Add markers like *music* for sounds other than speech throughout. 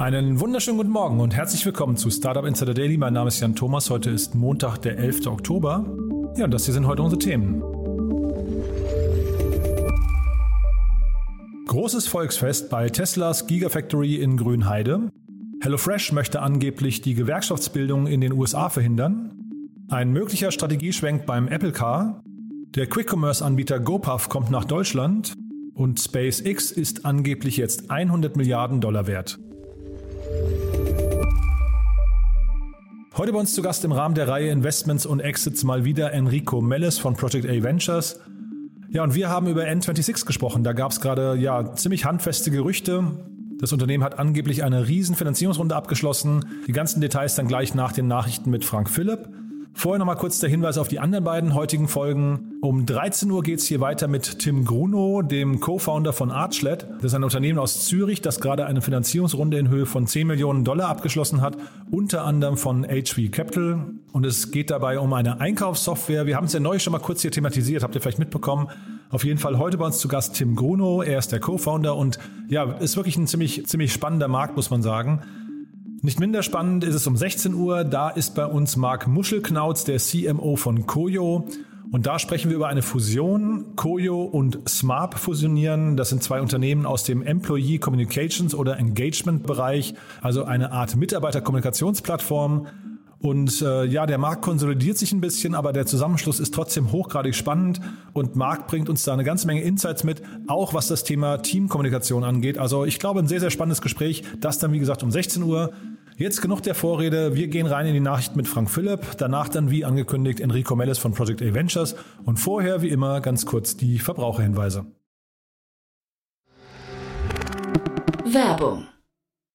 Einen wunderschönen guten Morgen und herzlich willkommen zu Startup Insider Daily. Mein Name ist Jan Thomas. Heute ist Montag, der 11. Oktober. Ja, und das hier sind heute unsere Themen. Großes Volksfest bei Teslas Gigafactory in Grünheide. HelloFresh möchte angeblich die Gewerkschaftsbildung in den USA verhindern. Ein möglicher Strategieschwenk beim Apple Car. Der Quick-Commerce-Anbieter GoPuff kommt nach Deutschland. Und SpaceX ist angeblich jetzt 100 Milliarden Dollar wert. Heute bei uns zu Gast im Rahmen der Reihe Investments und Exits mal wieder Enrico Melles von Project A Ventures. Ja, und wir haben über N26 gesprochen. Da gab es gerade ja ziemlich handfeste Gerüchte. Das Unternehmen hat angeblich eine riesen Finanzierungsrunde abgeschlossen. Die ganzen Details dann gleich nach den Nachrichten mit Frank Philipp. Vorher nochmal kurz der Hinweis auf die anderen beiden heutigen Folgen. Um 13 Uhr geht es hier weiter mit Tim Gruno, dem Co-Founder von Archlet. Das ist ein Unternehmen aus Zürich, das gerade eine Finanzierungsrunde in Höhe von 10 Millionen Dollar abgeschlossen hat, unter anderem von HV Capital. Und es geht dabei um eine Einkaufssoftware. Wir haben es ja neu schon mal kurz hier thematisiert, habt ihr vielleicht mitbekommen. Auf jeden Fall heute bei uns zu Gast Tim Gruno. Er ist der Co-Founder und ja, ist wirklich ein ziemlich, ziemlich spannender Markt, muss man sagen. Nicht minder spannend ist es um 16 Uhr. Da ist bei uns Marc Muschelknauz, der CMO von Koyo. Und da sprechen wir über eine Fusion. Koyo und Smart fusionieren. Das sind zwei Unternehmen aus dem Employee Communications oder Engagement Bereich, also eine Art Mitarbeiterkommunikationsplattform. Und äh, ja, der Markt konsolidiert sich ein bisschen, aber der Zusammenschluss ist trotzdem hochgradig spannend und Marc bringt uns da eine ganze Menge Insights mit, auch was das Thema Teamkommunikation angeht. Also ich glaube, ein sehr, sehr spannendes Gespräch. Das dann, wie gesagt, um 16 Uhr. Jetzt genug der Vorrede. Wir gehen rein in die Nachrichten mit Frank Philipp. Danach dann, wie angekündigt, Enrico Melles von Project A Ventures. Und vorher, wie immer, ganz kurz die Verbraucherhinweise. Werbung.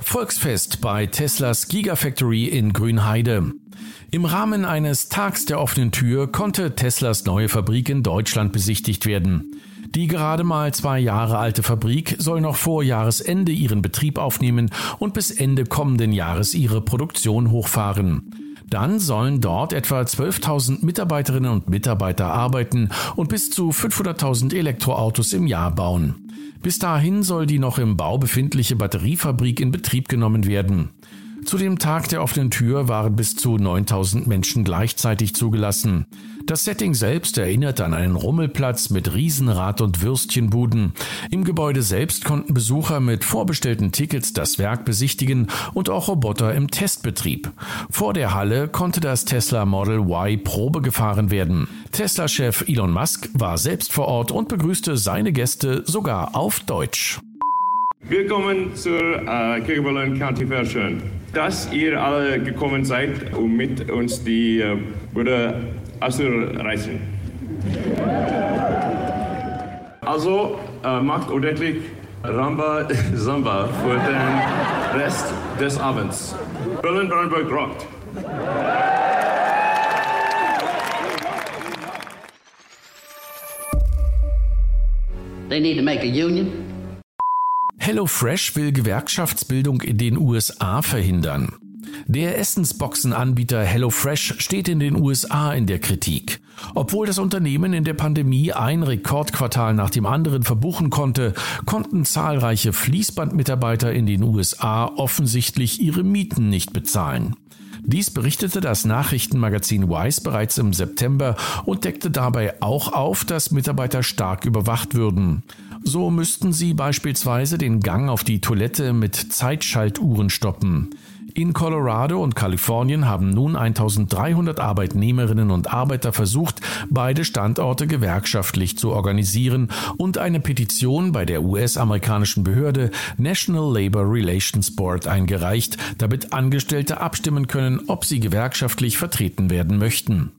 Volksfest bei Teslas Gigafactory in Grünheide. Im Rahmen eines Tags der offenen Tür konnte Teslas neue Fabrik in Deutschland besichtigt werden. Die gerade mal zwei Jahre alte Fabrik soll noch vor Jahresende ihren Betrieb aufnehmen und bis Ende kommenden Jahres ihre Produktion hochfahren. Dann sollen dort etwa 12.000 Mitarbeiterinnen und Mitarbeiter arbeiten und bis zu 500.000 Elektroautos im Jahr bauen. Bis dahin soll die noch im Bau befindliche Batteriefabrik in Betrieb genommen werden. Zu dem Tag der offenen Tür waren bis zu 9000 Menschen gleichzeitig zugelassen. Das Setting selbst erinnert an einen Rummelplatz mit Riesenrad- und Würstchenbuden. Im Gebäude selbst konnten Besucher mit vorbestellten Tickets das Werk besichtigen und auch Roboter im Testbetrieb. Vor der Halle konnte das Tesla Model Y Probe gefahren werden. Tesla-Chef Elon Musk war selbst vor Ort und begrüßte seine Gäste sogar auf Deutsch. Willkommen zur äh, Kirchberlin County Fair Schön. Dass ihr alle gekommen seid, um mit uns die äh, Bude auszureißen. Also äh, macht ordentlich Ramba *laughs* Samba für den Rest des Abends. Berlin-Brandenburg rockt. They need to make a union. HelloFresh will Gewerkschaftsbildung in den USA verhindern. Der Essensboxenanbieter HelloFresh steht in den USA in der Kritik. Obwohl das Unternehmen in der Pandemie ein Rekordquartal nach dem anderen verbuchen konnte, konnten zahlreiche Fließbandmitarbeiter in den USA offensichtlich ihre Mieten nicht bezahlen. Dies berichtete das Nachrichtenmagazin Wise bereits im September und deckte dabei auch auf, dass Mitarbeiter stark überwacht würden. So müssten sie beispielsweise den Gang auf die Toilette mit Zeitschaltuhren stoppen. In Colorado und Kalifornien haben nun 1300 Arbeitnehmerinnen und Arbeiter versucht, beide Standorte gewerkschaftlich zu organisieren und eine Petition bei der US-amerikanischen Behörde National Labor Relations Board eingereicht, damit Angestellte abstimmen können, ob sie gewerkschaftlich vertreten werden möchten.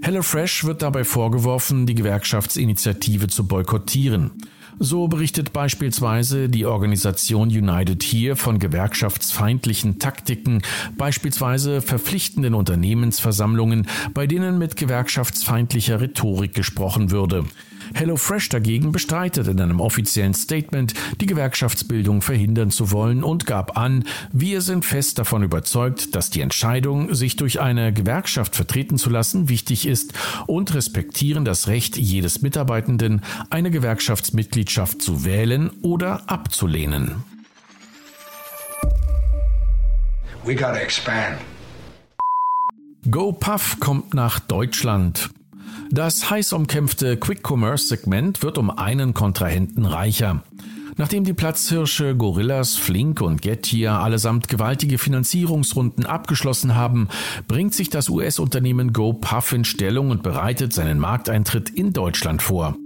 HelloFresh wird dabei vorgeworfen, die Gewerkschaftsinitiative zu boykottieren. So berichtet beispielsweise die Organisation United Here von gewerkschaftsfeindlichen Taktiken, beispielsweise verpflichtenden Unternehmensversammlungen, bei denen mit gewerkschaftsfeindlicher Rhetorik gesprochen würde. HelloFresh dagegen bestreitet in einem offiziellen Statement, die Gewerkschaftsbildung verhindern zu wollen und gab an, wir sind fest davon überzeugt, dass die Entscheidung, sich durch eine Gewerkschaft vertreten zu lassen, wichtig ist und respektieren das Recht jedes Mitarbeitenden, eine Gewerkschaftsmitgliedschaft zu wählen oder abzulehnen. We gotta expand. GoPuff kommt nach Deutschland. Das heiß umkämpfte Quick-Commerce-Segment wird um einen Kontrahenten reicher. Nachdem die Platzhirsche Gorillas, Flink und Getir allesamt gewaltige Finanzierungsrunden abgeschlossen haben, bringt sich das US-Unternehmen GoPuff in Stellung und bereitet seinen Markteintritt in Deutschland vor.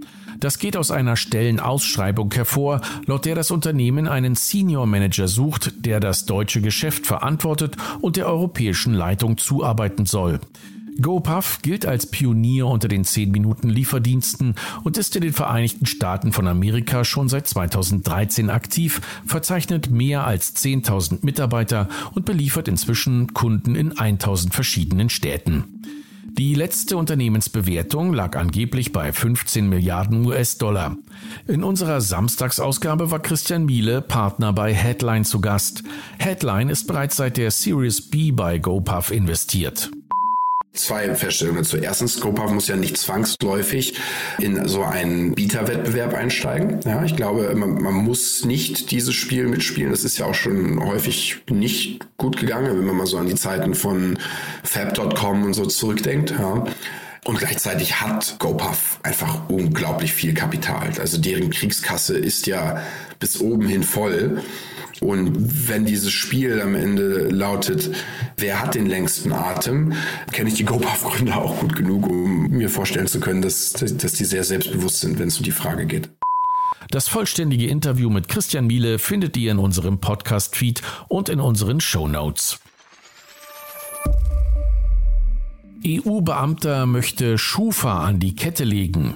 Das geht aus einer Stellenausschreibung hervor, laut der das Unternehmen einen Senior Manager sucht, der das deutsche Geschäft verantwortet und der europäischen Leitung zuarbeiten soll. GoPuff gilt als Pionier unter den 10-Minuten-Lieferdiensten und ist in den Vereinigten Staaten von Amerika schon seit 2013 aktiv, verzeichnet mehr als 10.000 Mitarbeiter und beliefert inzwischen Kunden in 1.000 verschiedenen Städten. Die letzte Unternehmensbewertung lag angeblich bei 15 Milliarden US-Dollar. In unserer Samstagsausgabe war Christian Miele Partner bei Headline zu Gast. Headline ist bereits seit der Series B bei GoPuff investiert zwei Feststellungen dazu. Erstens, GoPuff muss ja nicht zwangsläufig in so einen Bieterwettbewerb einsteigen. Ja, ich glaube, man, man, muss nicht dieses Spiel mitspielen. Das ist ja auch schon häufig nicht gut gegangen, wenn man mal so an die Zeiten von Fab.com und so zurückdenkt. Ja. Und gleichzeitig hat GoPuff einfach unglaublich viel Kapital. Also deren Kriegskasse ist ja bis oben hin voll. Und wenn dieses Spiel am Ende lautet, wer hat den längsten Atem, kenne ich die GoPuff-Gründer auch gut genug, um mir vorstellen zu können, dass, dass die sehr selbstbewusst sind, wenn es um die Frage geht. Das vollständige Interview mit Christian Miele findet ihr in unserem Podcast-Feed und in unseren Show Notes. EU-Beamter möchte Schufa an die Kette legen.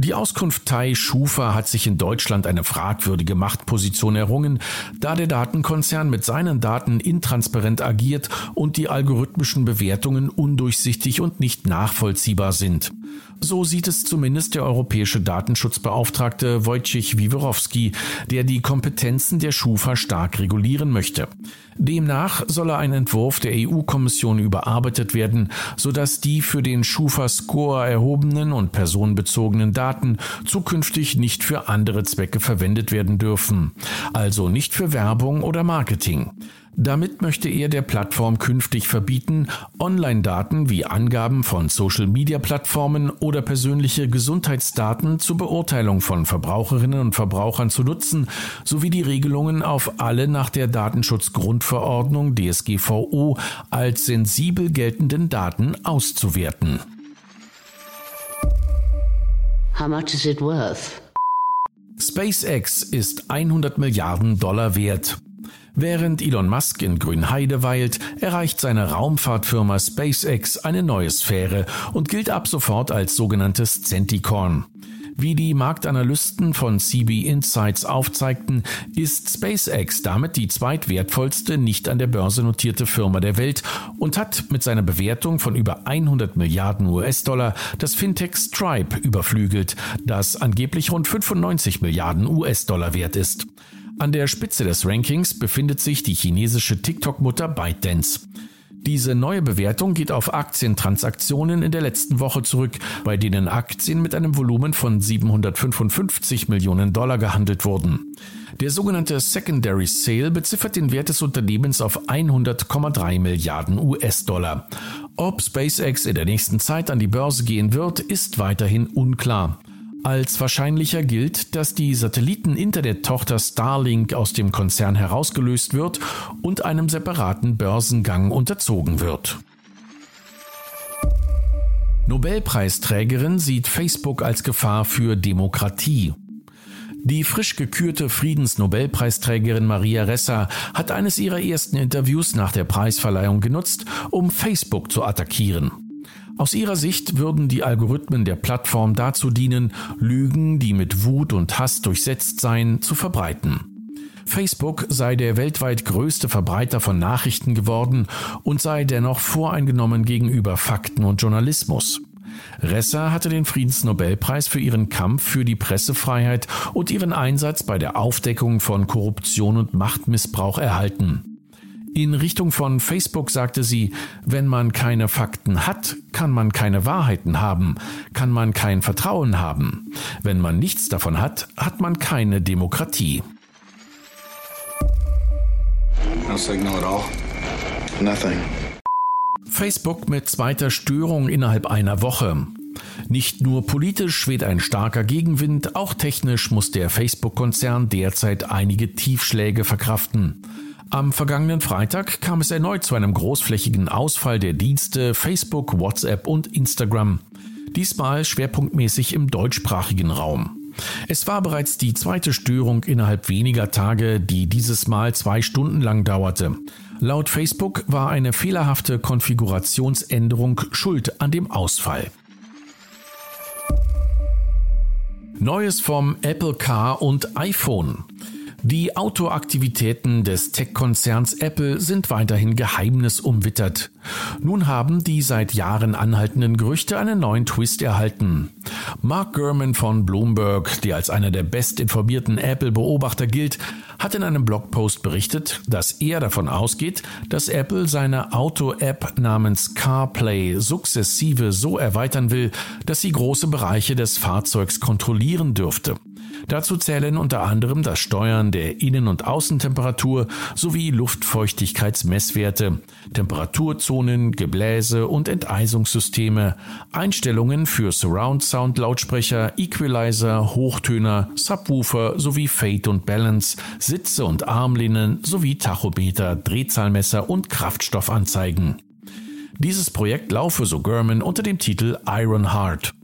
Die Auskunft Thai Schufa hat sich in Deutschland eine fragwürdige Machtposition errungen, da der Datenkonzern mit seinen Daten intransparent agiert und die algorithmischen Bewertungen undurchsichtig und nicht nachvollziehbar sind. So sieht es zumindest der europäische Datenschutzbeauftragte Wojciech Wiwerowski, der die Kompetenzen der Schufa stark regulieren möchte. Demnach solle ein Entwurf der EU-Kommission überarbeitet werden, sodass die für den Schufa-Score erhobenen und personenbezogenen Daten zukünftig nicht für andere Zwecke verwendet werden dürfen, also nicht für Werbung oder Marketing. Damit möchte er der Plattform künftig verbieten, Online-Daten wie Angaben von Social-Media-Plattformen oder persönliche Gesundheitsdaten zur Beurteilung von Verbraucherinnen und Verbrauchern zu nutzen, sowie die Regelungen auf alle nach der Datenschutzgrundverordnung DSGVO als sensibel geltenden Daten auszuwerten. How much is it worth? SpaceX ist 100 Milliarden Dollar wert. Während Elon Musk in Grünheide weilt, erreicht seine Raumfahrtfirma SpaceX eine neue Sphäre und gilt ab sofort als sogenanntes Centicorn. Wie die Marktanalysten von CB Insights aufzeigten, ist SpaceX damit die zweitwertvollste nicht an der Börse notierte Firma der Welt und hat mit seiner Bewertung von über 100 Milliarden US-Dollar das Fintech Stripe überflügelt, das angeblich rund 95 Milliarden US-Dollar wert ist. An der Spitze des Rankings befindet sich die chinesische TikTok-Mutter ByteDance. Diese neue Bewertung geht auf Aktientransaktionen in der letzten Woche zurück, bei denen Aktien mit einem Volumen von 755 Millionen Dollar gehandelt wurden. Der sogenannte Secondary Sale beziffert den Wert des Unternehmens auf 100,3 Milliarden US-Dollar. Ob SpaceX in der nächsten Zeit an die Börse gehen wird, ist weiterhin unklar. Als wahrscheinlicher gilt, dass die Satelliten-Internet-Tochter Starlink aus dem Konzern herausgelöst wird und einem separaten Börsengang unterzogen wird. Nobelpreisträgerin sieht Facebook als Gefahr für Demokratie. Die frisch gekürte Friedensnobelpreisträgerin Maria Ressa hat eines ihrer ersten Interviews nach der Preisverleihung genutzt, um Facebook zu attackieren. Aus ihrer Sicht würden die Algorithmen der Plattform dazu dienen, Lügen, die mit Wut und Hass durchsetzt seien, zu verbreiten. Facebook sei der weltweit größte Verbreiter von Nachrichten geworden und sei dennoch voreingenommen gegenüber Fakten und Journalismus. Ressa hatte den Friedensnobelpreis für ihren Kampf für die Pressefreiheit und ihren Einsatz bei der Aufdeckung von Korruption und Machtmissbrauch erhalten. In Richtung von Facebook sagte sie, wenn man keine Fakten hat, kann man keine Wahrheiten haben, kann man kein Vertrauen haben. Wenn man nichts davon hat, hat man keine Demokratie. No signal at all. Nothing. Facebook mit zweiter Störung innerhalb einer Woche. Nicht nur politisch weht ein starker Gegenwind, auch technisch muss der Facebook-Konzern derzeit einige Tiefschläge verkraften. Am vergangenen Freitag kam es erneut zu einem großflächigen Ausfall der Dienste Facebook, WhatsApp und Instagram. Diesmal schwerpunktmäßig im deutschsprachigen Raum. Es war bereits die zweite Störung innerhalb weniger Tage, die dieses Mal zwei Stunden lang dauerte. Laut Facebook war eine fehlerhafte Konfigurationsänderung schuld an dem Ausfall. Neues vom Apple Car und iPhone. Die Autoaktivitäten des Tech-Konzerns Apple sind weiterhin geheimnisumwittert. Nun haben die seit Jahren anhaltenden Gerüchte einen neuen Twist erhalten. Mark Gurman von Bloomberg, der als einer der bestinformierten Apple-Beobachter gilt, hat in einem Blogpost berichtet, dass er davon ausgeht, dass Apple seine Auto-App namens CarPlay sukzessive so erweitern will, dass sie große Bereiche des Fahrzeugs kontrollieren dürfte. Dazu zählen unter anderem das Steuern der Innen- und Außentemperatur sowie Luftfeuchtigkeitsmesswerte, Temperaturzonen, Gebläse und Enteisungssysteme, Einstellungen für Surround Sound Lautsprecher, Equalizer, Hochtöner, Subwoofer sowie Fade und Balance, Sitze und Armlehnen sowie Tachometer, Drehzahlmesser und Kraftstoffanzeigen. Dieses Projekt laufe, so German, unter dem Titel Iron Heart.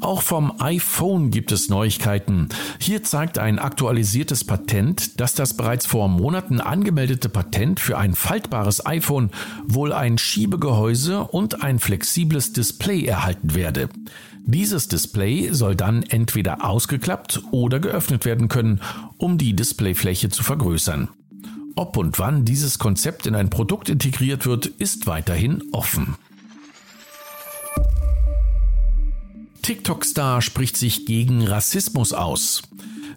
Auch vom iPhone gibt es Neuigkeiten. Hier zeigt ein aktualisiertes Patent, dass das bereits vor Monaten angemeldete Patent für ein faltbares iPhone wohl ein Schiebegehäuse und ein flexibles Display erhalten werde. Dieses Display soll dann entweder ausgeklappt oder geöffnet werden können, um die Displayfläche zu vergrößern. Ob und wann dieses Konzept in ein Produkt integriert wird, ist weiterhin offen. TikTok-Star spricht sich gegen Rassismus aus.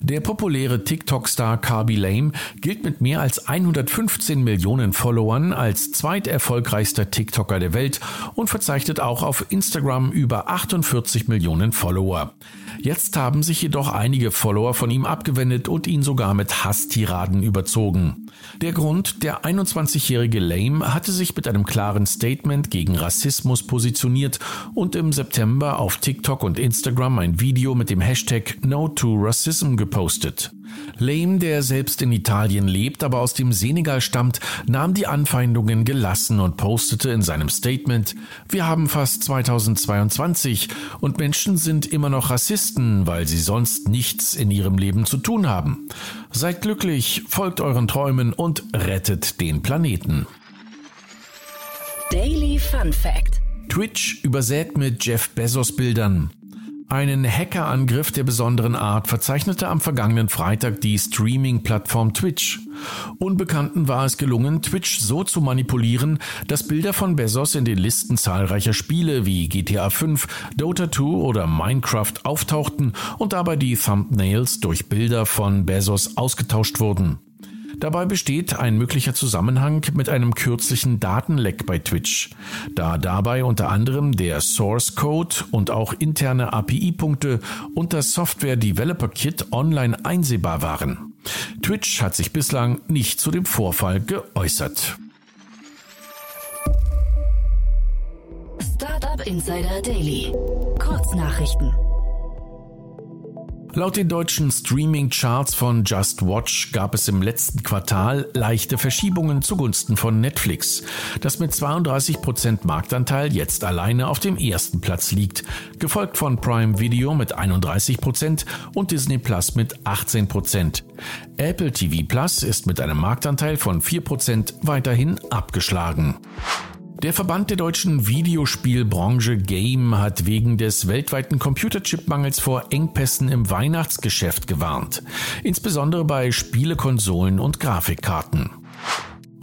Der populäre TikTok-Star Carby Lame gilt mit mehr als 115 Millionen Followern als zweiterfolgreichster TikToker der Welt und verzeichnet auch auf Instagram über 48 Millionen Follower. Jetzt haben sich jedoch einige Follower von ihm abgewendet und ihn sogar mit Hasstiraden überzogen. Der Grund, der 21-jährige Lame hatte sich mit einem klaren Statement gegen Rassismus positioniert und im September auf TikTok und Instagram ein Video mit dem Hashtag No to Racism gepostet. Lame, der selbst in Italien lebt, aber aus dem Senegal stammt, nahm die Anfeindungen gelassen und postete in seinem Statement, wir haben fast 2022 und Menschen sind immer noch Rassisten, weil sie sonst nichts in ihrem Leben zu tun haben. Seid glücklich, folgt euren Träumen und rettet den Planeten. Daily Fun Fact. Twitch übersät mit Jeff Bezos Bildern. Einen Hackerangriff der besonderen Art verzeichnete am vergangenen Freitag die Streaming-Plattform Twitch. Unbekannten war es gelungen, Twitch so zu manipulieren, dass Bilder von Bezos in den Listen zahlreicher Spiele wie GTA 5, Dota 2 oder Minecraft auftauchten und dabei die Thumbnails durch Bilder von Bezos ausgetauscht wurden. Dabei besteht ein möglicher Zusammenhang mit einem kürzlichen Datenleck bei Twitch, da dabei unter anderem der Source Code und auch interne API-Punkte und das Software Developer Kit online einsehbar waren. Twitch hat sich bislang nicht zu dem Vorfall geäußert. Startup Insider Daily. Kurznachrichten. Laut den deutschen Streaming-Charts von Just Watch gab es im letzten Quartal leichte Verschiebungen zugunsten von Netflix, das mit 32% Marktanteil jetzt alleine auf dem ersten Platz liegt, gefolgt von Prime Video mit 31% und Disney Plus mit 18%. Apple TV Plus ist mit einem Marktanteil von 4% weiterhin abgeschlagen. Der Verband der deutschen Videospielbranche Game hat wegen des weltweiten Computerchipmangels vor Engpässen im Weihnachtsgeschäft gewarnt, insbesondere bei Spielekonsolen und Grafikkarten.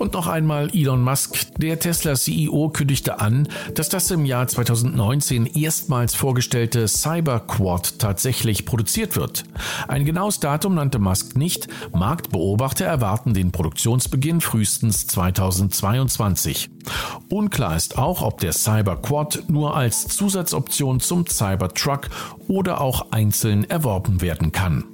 Und noch einmal Elon Musk, der Tesla-CEO, kündigte an, dass das im Jahr 2019 erstmals vorgestellte Cyberquad tatsächlich produziert wird. Ein genaues Datum nannte Musk nicht. Marktbeobachter erwarten den Produktionsbeginn frühestens 2022. Unklar ist auch, ob der Cyberquad nur als Zusatzoption zum Cybertruck oder auch einzeln erworben werden kann.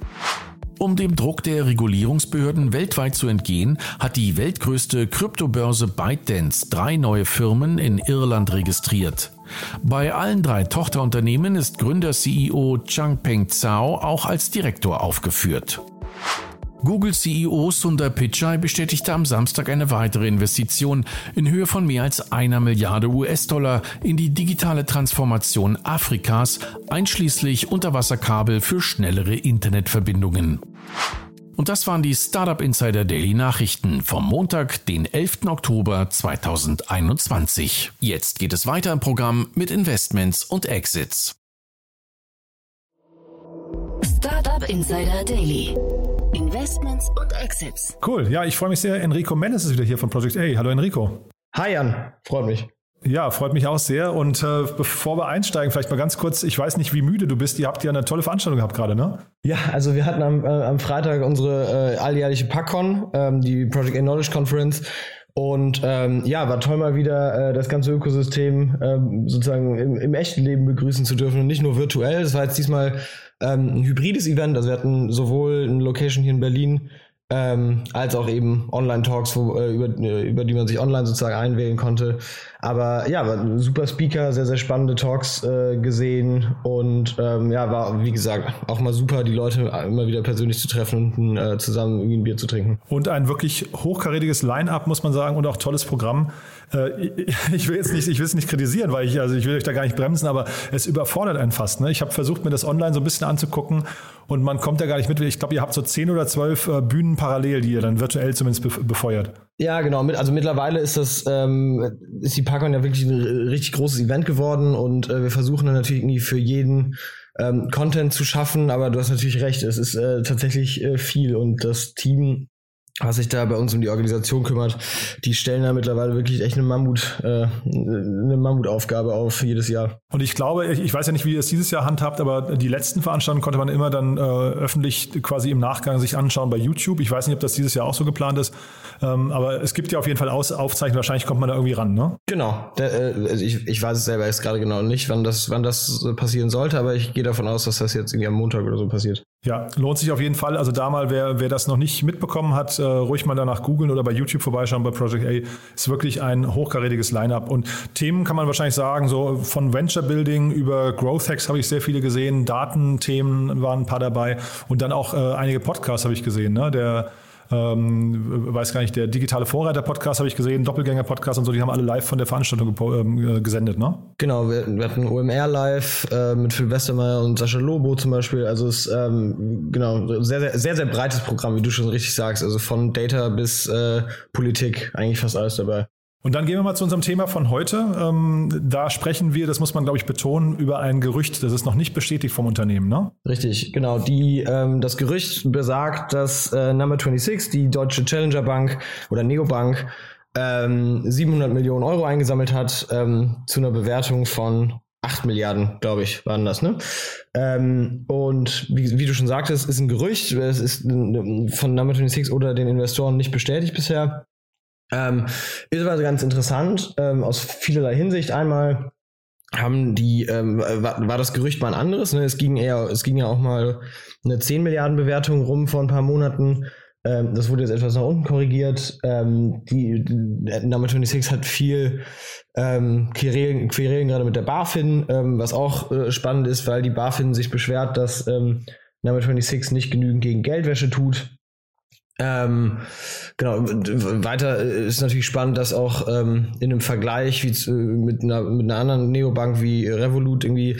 Um dem Druck der Regulierungsbehörden weltweit zu entgehen, hat die weltgrößte Kryptobörse ByteDance drei neue Firmen in Irland registriert. Bei allen drei Tochterunternehmen ist Gründer-CEO Changpeng Zhao auch als Direktor aufgeführt. Google CEO Sundar Pichai bestätigte am Samstag eine weitere Investition in Höhe von mehr als einer Milliarde US-Dollar in die digitale Transformation Afrikas, einschließlich Unterwasserkabel für schnellere Internetverbindungen. Und das waren die Startup Insider Daily Nachrichten vom Montag, den 11. Oktober 2021. Jetzt geht es weiter im Programm mit Investments und Exits. Startup Insider Daily. Investments und Exits. Cool. Ja, ich freue mich sehr. Enrico Mendes ist wieder hier von Project A. Hallo Enrico. Hi Jan, freut mich. Ja, freut mich auch sehr. Und äh, bevor wir einsteigen, vielleicht mal ganz kurz, ich weiß nicht, wie müde du bist. Ihr habt ja eine tolle Veranstaltung gehabt gerade, ne? Ja, also wir hatten am, äh, am Freitag unsere äh, alljährliche PackCon, ähm, die Project A Knowledge Conference. Und ähm, ja, war toll mal wieder äh, das ganze Ökosystem ähm, sozusagen im, im, echten Leben begrüßen zu dürfen und nicht nur virtuell. Das war jetzt diesmal ähm, ein hybrides Event. Also wir hatten sowohl eine Location hier in Berlin ähm, als auch eben Online-Talks, äh, über, äh, über die man sich online sozusagen einwählen konnte. Aber ja, war super Speaker, sehr, sehr spannende Talks äh, gesehen und ähm, ja, war wie gesagt auch mal super, die Leute immer wieder persönlich zu treffen und äh, zusammen irgendwie ein Bier zu trinken. Und ein wirklich hochkarätiges Line-up, muss man sagen, und auch tolles Programm. Äh, *laughs* ich will jetzt nicht, ich will es nicht kritisieren, weil ich, also ich will euch da gar nicht bremsen, aber es überfordert einen fast. Ne? Ich habe versucht, mir das online so ein bisschen anzugucken und man kommt ja gar nicht mit. Ich glaube, ihr habt so zehn oder zwölf äh, Bühnen parallel, die ihr dann virtuell zumindest befeuert. Ja, genau. Also mittlerweile ist das, ähm, ist die ParkCon ja wirklich ein richtig großes Event geworden und äh, wir versuchen dann natürlich irgendwie für jeden ähm, Content zu schaffen, aber du hast natürlich recht, es ist äh, tatsächlich äh, viel und das Team was sich da bei uns um die Organisation kümmert, die stellen da mittlerweile wirklich echt eine Mammut, äh, eine Mammutaufgabe auf jedes Jahr. Und ich glaube, ich weiß ja nicht, wie ihr es dieses Jahr handhabt, aber die letzten Veranstaltungen konnte man immer dann äh, öffentlich quasi im Nachgang sich anschauen bei YouTube. Ich weiß nicht, ob das dieses Jahr auch so geplant ist, ähm, aber es gibt ja auf jeden Fall Aus Aufzeichnungen. Wahrscheinlich kommt man da irgendwie ran, ne? Genau. Der, äh, also ich, ich weiß es selber jetzt gerade genau nicht, wann das, wann das passieren sollte, aber ich gehe davon aus, dass das jetzt irgendwie am Montag oder so passiert. Ja, lohnt sich auf jeden Fall. Also da mal, wer, wer das noch nicht mitbekommen hat, äh, ruhig mal danach googeln oder bei YouTube vorbeischauen bei Project A. Ist wirklich ein hochkarätiges Line-up. Und Themen kann man wahrscheinlich sagen, so von Venture Building über Growth Hacks habe ich sehr viele gesehen, Datenthemen waren ein paar dabei und dann auch äh, einige Podcasts habe ich gesehen. Ne? Der ähm, weiß gar nicht, der digitale Vorreiter-Podcast habe ich gesehen, Doppelgänger-Podcast und so, die haben alle live von der Veranstaltung ähm, gesendet, ne? Genau, wir, wir hatten OMR live äh, mit Phil Westermeier und Sascha Lobo zum Beispiel. Also es ähm, genau sehr, sehr, sehr, sehr breites Programm, wie du schon richtig sagst. Also von Data bis äh, Politik, eigentlich fast alles dabei. Und dann gehen wir mal zu unserem Thema von heute. Ähm, da sprechen wir, das muss man glaube ich betonen, über ein Gerücht, das ist noch nicht bestätigt vom Unternehmen, ne? Richtig, genau. Die, ähm, das Gerücht besagt, dass äh, Number 26, die deutsche Challenger Bank oder Neobank, ähm, 700 Millionen Euro eingesammelt hat ähm, zu einer Bewertung von 8 Milliarden, glaube ich, waren das, ne? Ähm, und wie, wie, du schon sagtest, ist ein Gerücht, es ist von Number 26 oder den Investoren nicht bestätigt bisher. Ähm, ist aber ganz interessant, ähm, aus vielerlei Hinsicht. Einmal haben die, ähm, war, war, das Gerücht mal ein anderes, ne? Es ging eher, es ging ja auch mal eine 10 Milliarden Bewertung rum vor ein paar Monaten. Ähm, das wurde jetzt etwas nach unten korrigiert. Ähm, die, die Number 26 hat viel ähm, Querelen, Querelen gerade mit der BaFin, ähm, was auch äh, spannend ist, weil die BaFin sich beschwert, dass ähm, Number 26 nicht genügend gegen Geldwäsche tut. Ähm, genau, weiter ist natürlich spannend, dass auch ähm, in einem Vergleich wie zu, mit, einer, mit einer anderen Neobank wie Revolut irgendwie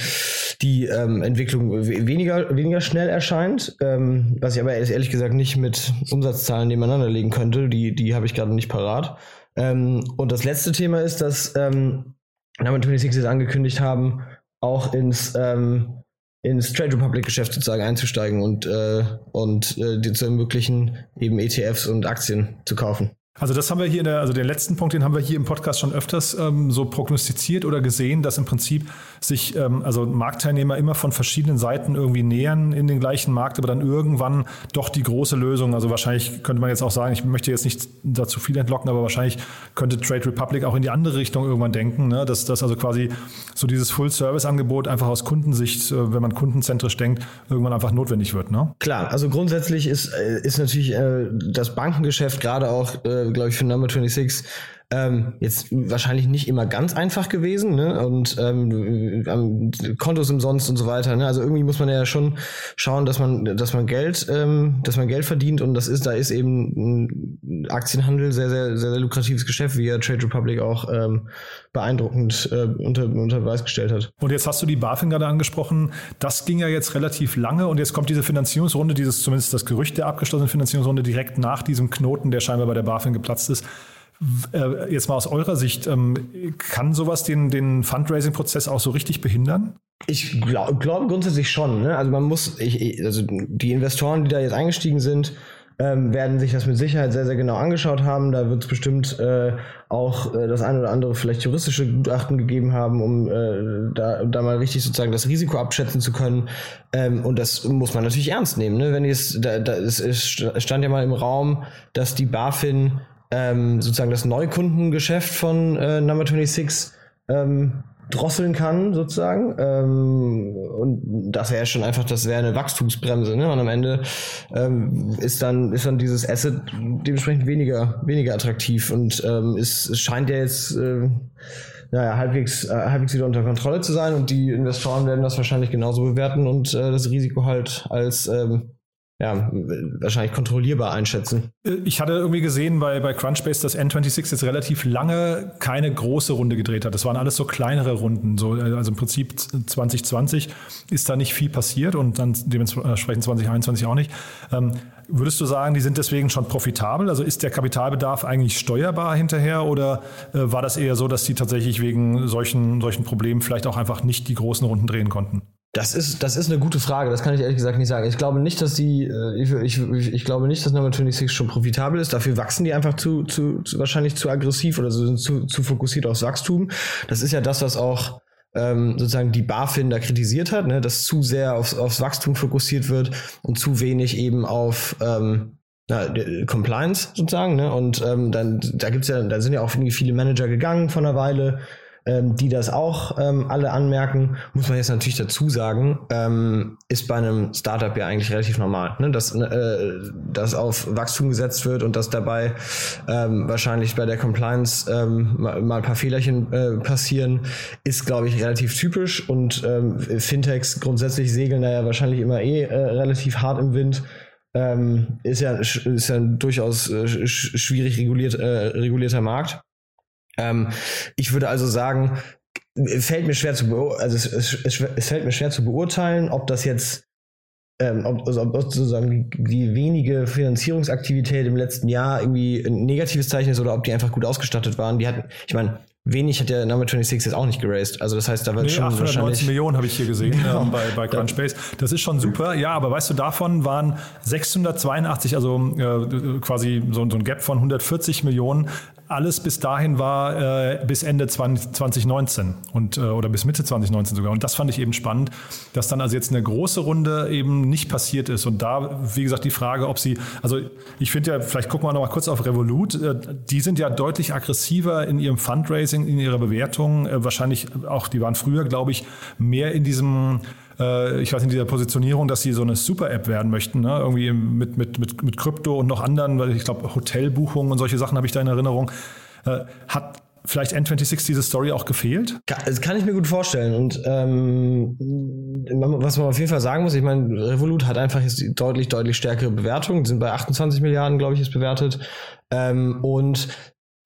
die ähm, Entwicklung weniger, weniger schnell erscheint, ähm, was ich aber ehrlich gesagt nicht mit Umsatzzahlen nebeneinander legen könnte, die, die habe ich gerade nicht parat. Ähm, und das letzte Thema ist, dass ähm, Number 26 jetzt angekündigt haben, auch ins ähm, ins Trade Republic Geschäft sozusagen einzusteigen und, äh, und äh, dir zu ermöglichen, eben ETFs und Aktien zu kaufen. Also das haben wir hier in der, also den letzten Punkt, den haben wir hier im Podcast schon öfters ähm, so prognostiziert oder gesehen, dass im Prinzip sich ähm, also Marktteilnehmer immer von verschiedenen Seiten irgendwie nähern in den gleichen Markt, aber dann irgendwann doch die große Lösung, also wahrscheinlich könnte man jetzt auch sagen, ich möchte jetzt nicht dazu viel entlocken, aber wahrscheinlich könnte Trade Republic auch in die andere Richtung irgendwann denken, ne? dass das also quasi so dieses Full-Service-Angebot einfach aus Kundensicht, äh, wenn man kundenzentrisch denkt, irgendwann einfach notwendig wird. Ne? Klar, also grundsätzlich ist, äh, ist natürlich äh, das Bankengeschäft gerade auch äh, glaube ich, für Number 26 ähm, jetzt wahrscheinlich nicht immer ganz einfach gewesen, ne? Und ähm, Kontos umsonst und so weiter. Ne? Also irgendwie muss man ja schon schauen, dass man, dass man Geld, ähm, dass man Geld verdient und das ist, da ist eben Aktienhandel sehr, sehr, sehr, sehr lukratives Geschäft, wie ja Trade Republic auch ähm, beeindruckend äh, unter, unter Beweis gestellt hat. Und jetzt hast du die BaFin gerade angesprochen. Das ging ja jetzt relativ lange und jetzt kommt diese Finanzierungsrunde, dieses zumindest das Gerücht der abgeschlossenen Finanzierungsrunde direkt nach diesem Knoten, der scheinbar bei der BaFin geplatzt ist. Äh, jetzt mal aus eurer Sicht, ähm, kann sowas den, den Fundraising-Prozess auch so richtig behindern? Ich glaube glaub grundsätzlich schon. Ne? Also man muss, ich, also die Investoren, die da jetzt eingestiegen sind, ähm, werden sich das mit Sicherheit sehr, sehr genau angeschaut haben. Da wird es bestimmt äh, auch äh, das eine oder andere vielleicht juristische Gutachten gegeben haben, um äh, da, da mal richtig sozusagen das Risiko abschätzen zu können. Ähm, und das muss man natürlich ernst nehmen. Ne? Wenn jetzt, da, da, es, es stand ja mal im Raum, dass die BaFin ähm, sozusagen das Neukundengeschäft von äh, Number 26 ähm, drosseln kann, sozusagen. Ähm, und das wäre schon einfach, das wäre eine Wachstumsbremse. Ne? Und am Ende ähm, ist dann ist dann dieses Asset dementsprechend weniger weniger attraktiv und ähm, es, es scheint ja jetzt äh, naja, halbwegs, äh, halbwegs wieder unter Kontrolle zu sein und die Investoren werden das wahrscheinlich genauso bewerten und äh, das Risiko halt als ähm, ja, wahrscheinlich kontrollierbar einschätzen. Ich hatte irgendwie gesehen bei, bei Crunchbase, dass N26 jetzt relativ lange keine große Runde gedreht hat. Das waren alles so kleinere Runden. So, also im Prinzip 2020 ist da nicht viel passiert und dann dementsprechend 2021 auch nicht. Ähm, würdest du sagen, die sind deswegen schon profitabel? Also ist der Kapitalbedarf eigentlich steuerbar hinterher oder äh, war das eher so, dass die tatsächlich wegen solchen, solchen Problemen vielleicht auch einfach nicht die großen Runden drehen konnten? Das ist, das ist eine gute Frage. Das kann ich ehrlich gesagt nicht sagen. Ich glaube nicht, dass die, äh, ich, ich, ich glaube nicht, dass Number 26 schon profitabel ist. Dafür wachsen die einfach zu, zu, zu wahrscheinlich zu aggressiv oder sind zu, zu fokussiert aufs Wachstum. Das ist ja das, was auch ähm, sozusagen die BaFin da kritisiert hat, ne, dass zu sehr aufs, aufs Wachstum fokussiert wird und zu wenig eben auf ähm, na, Compliance sozusagen. Ne? Und ähm, dann, da gibt's ja, da sind ja auch irgendwie viele Manager gegangen von einer Weile die das auch ähm, alle anmerken, muss man jetzt natürlich dazu sagen, ähm, ist bei einem Startup ja eigentlich relativ normal, ne? dass, äh, dass auf Wachstum gesetzt wird und dass dabei ähm, wahrscheinlich bei der Compliance ähm, mal, mal ein paar Fehlerchen äh, passieren, ist, glaube ich, relativ typisch und ähm, Fintechs grundsätzlich segeln da ja wahrscheinlich immer eh äh, relativ hart im Wind. Ähm, ist ja ist ja ein durchaus äh, schwierig reguliert, äh, regulierter Markt. Ähm, ich würde also sagen, fällt mir schwer zu also es, es, es, fällt mir schwer zu beurteilen, ob das jetzt ähm, ob, also ob sozusagen die, die, wenige Finanzierungsaktivität im letzten Jahr irgendwie ein negatives Zeichen ist oder ob die einfach gut ausgestattet waren. Die hatten, ich meine, wenig hat der Number 26 jetzt auch nicht geraced. Also das heißt, da wird nee, schon 890 Millionen habe ich hier gesehen *laughs* genau. ähm, bei, bei Crunchbase. Das ist schon super. Ja, aber weißt du, davon waren 682, also äh, quasi so, so ein Gap von 140 Millionen alles bis dahin war äh, bis Ende 20, 2019 und, äh, oder bis Mitte 2019 sogar. Und das fand ich eben spannend, dass dann also jetzt eine große Runde eben nicht passiert ist. Und da, wie gesagt, die Frage, ob sie, also ich finde ja, vielleicht gucken wir noch mal kurz auf Revolut, äh, die sind ja deutlich aggressiver in ihrem Fundraising, in ihrer Bewertung. Äh, wahrscheinlich auch, die waren früher, glaube ich, mehr in diesem äh, ich weiß in dieser Positionierung, dass sie so eine Super-App werden möchten, ne? irgendwie mit, mit, mit, mit Krypto und noch anderen, weil ich glaube, Hotelbuchungen und solche Sachen habe ich da in Erinnerung. Äh, hat vielleicht N26 diese Story auch gefehlt? Das kann ich mir gut vorstellen. Und ähm, was man auf jeden Fall sagen muss, ich meine, Revolut hat einfach jetzt deutlich, deutlich stärkere Bewertungen, die sind bei 28 Milliarden, glaube ich, ist bewertet. Ähm, und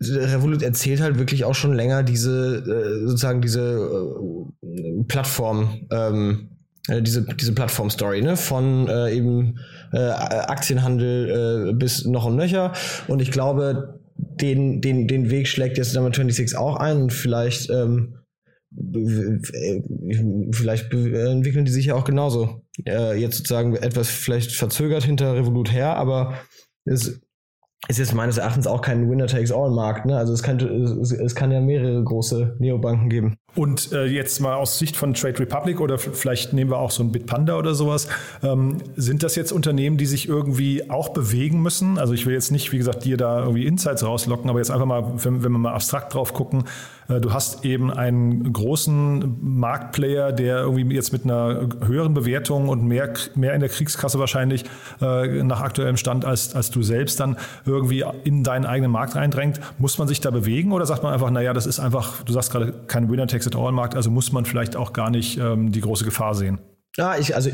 Revolut erzählt halt wirklich auch schon länger diese, äh, sozusagen diese äh, Plattform, ähm, äh, diese, diese Plattform-Story, ne? Von äh, eben äh, Aktienhandel äh, bis noch und nöcher. Und ich glaube, den, den, den Weg schlägt jetzt Number 26 auch ein und vielleicht, ähm, vielleicht entwickeln die sich ja auch genauso. Äh, jetzt sozusagen etwas vielleicht verzögert hinter Revolut her, aber es ist jetzt meines Erachtens auch kein Winner-Takes-All-Markt. Ne? Also es kann, es, es kann ja mehrere große Neobanken geben. Und äh, jetzt mal aus Sicht von Trade Republic oder vielleicht nehmen wir auch so ein Bitpanda oder sowas, ähm, sind das jetzt Unternehmen, die sich irgendwie auch bewegen müssen? Also ich will jetzt nicht, wie gesagt, dir da irgendwie Insights rauslocken, aber jetzt einfach mal, wenn, wenn wir mal abstrakt drauf gucken, äh, du hast eben einen großen Marktplayer, der irgendwie jetzt mit einer höheren Bewertung und mehr, mehr in der Kriegskasse wahrscheinlich äh, nach aktuellem Stand als, als du selbst dann irgendwie in deinen eigenen Markt reindrängt. Muss man sich da bewegen oder sagt man einfach, naja, das ist einfach, du sagst gerade kein Winner-Takes-it-all-Markt, also muss man vielleicht auch gar nicht ähm, die große Gefahr sehen? Ja, ich, also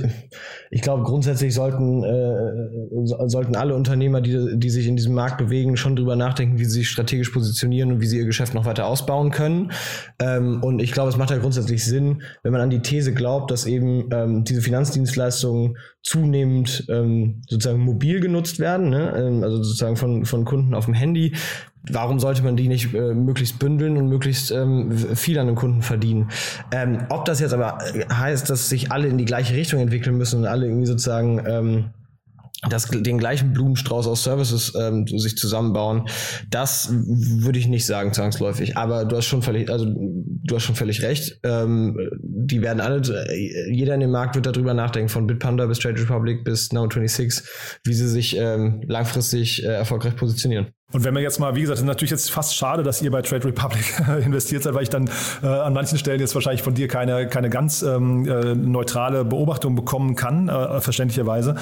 ich glaube, grundsätzlich sollten, äh, sollten alle Unternehmer, die, die sich in diesem Markt bewegen, schon drüber nachdenken, wie sie sich strategisch positionieren und wie sie ihr Geschäft noch weiter ausbauen können. Ähm, und ich glaube, es macht ja grundsätzlich Sinn, wenn man an die These glaubt, dass eben ähm, diese Finanzdienstleistungen zunehmend ähm, sozusagen mobil genutzt werden, ne? Ähm, also sozusagen von, von Kunden auf dem Handy, warum sollte man die nicht äh, möglichst bündeln und möglichst ähm, viel an den Kunden verdienen? Ähm, ob das jetzt aber heißt, dass sich alle in die gleiche Richtung entwickeln müssen und alle irgendwie sozusagen ähm, das, den gleichen Blumenstrauß aus Services ähm, sich zusammenbauen, das würde ich nicht sagen zwangsläufig. Aber du hast schon völlig, also du hast schon völlig recht. Ähm, die werden alle, jeder in dem Markt wird darüber nachdenken, von Bitpanda bis Trade Republic bis Now26, wie sie sich ähm, langfristig äh, erfolgreich positionieren. Und wenn wir jetzt mal, wie gesagt, ist natürlich jetzt fast schade, dass ihr bei Trade Republic *laughs* investiert seid, weil ich dann äh, an manchen Stellen jetzt wahrscheinlich von dir keine, keine ganz ähm, äh, neutrale Beobachtung bekommen kann, äh, verständlicherweise,